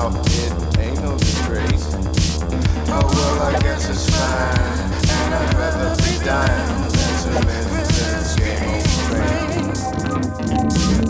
out, ain't no disgrace. Oh well, I guess it's fine, and I'd rather be dying than to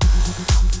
Thank you.